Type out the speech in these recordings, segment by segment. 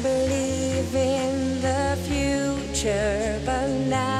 I believe in the future, but now.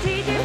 DJ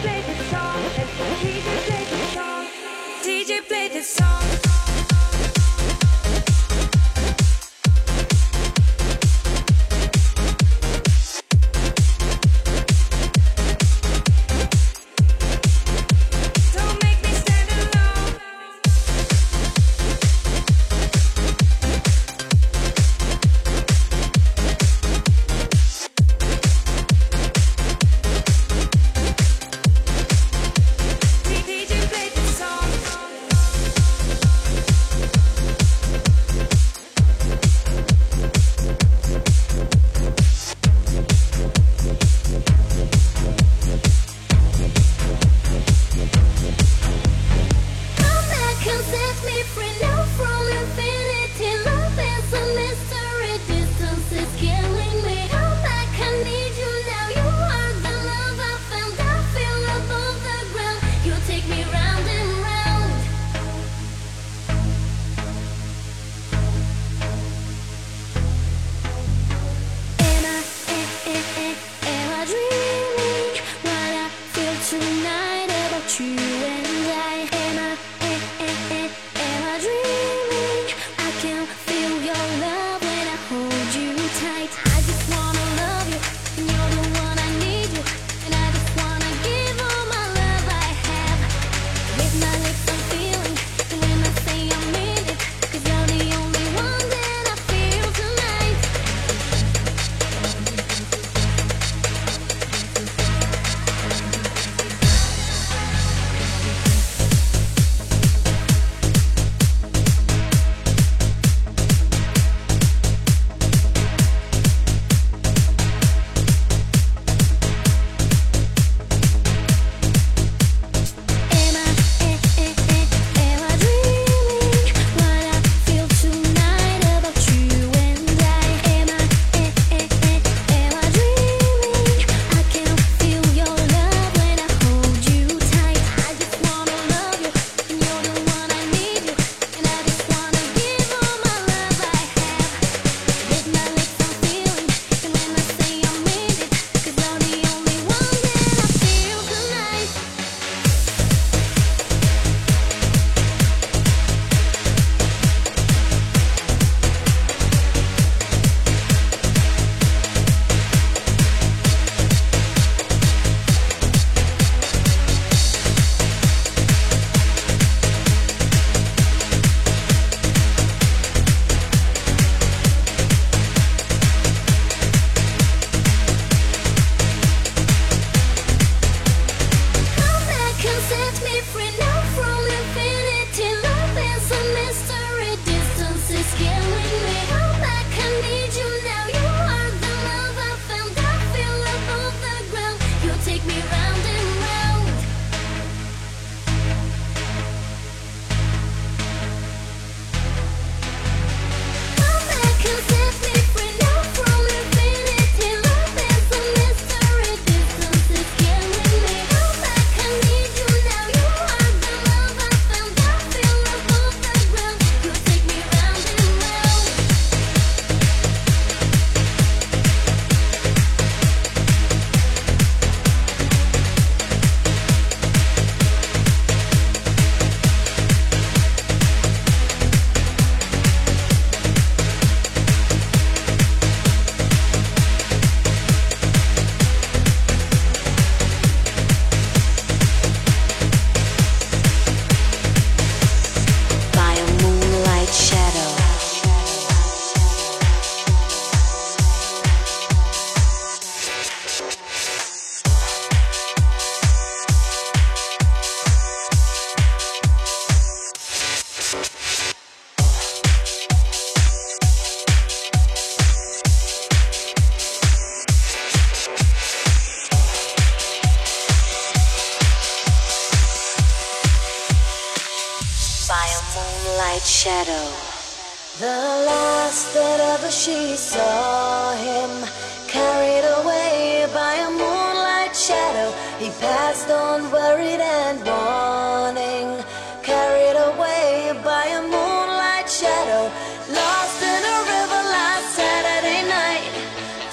shadow. The last that ever she saw him, carried away by a moonlight shadow, he passed on worried and warning, carried away by a moonlight shadow, lost in a river last Saturday night,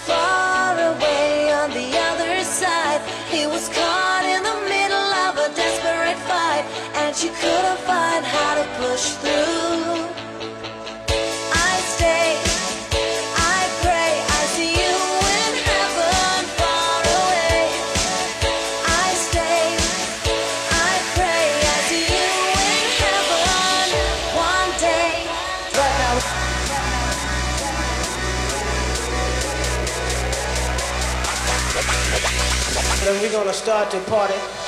far away on the other side. He was caught in the middle of a desperate fight, and she couldn't find how to push through. We're gonna start the party.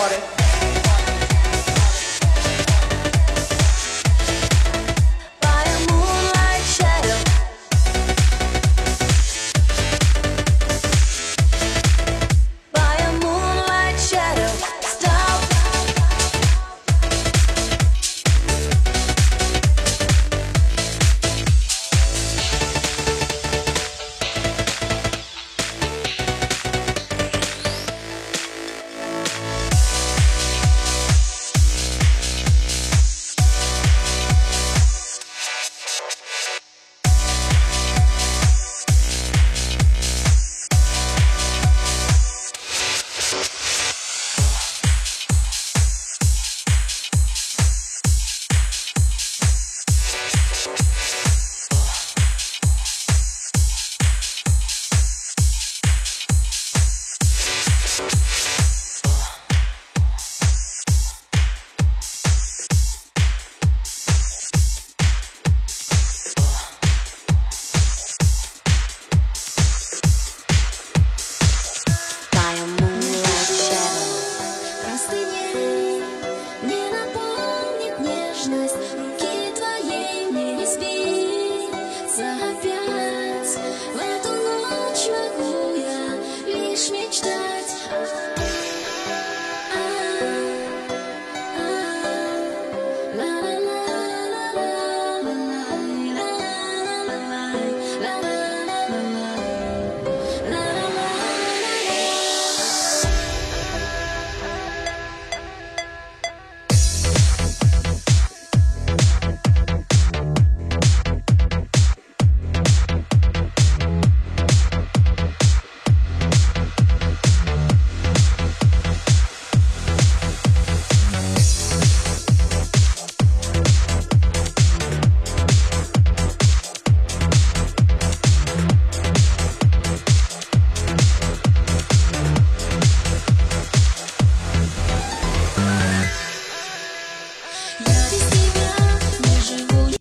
party.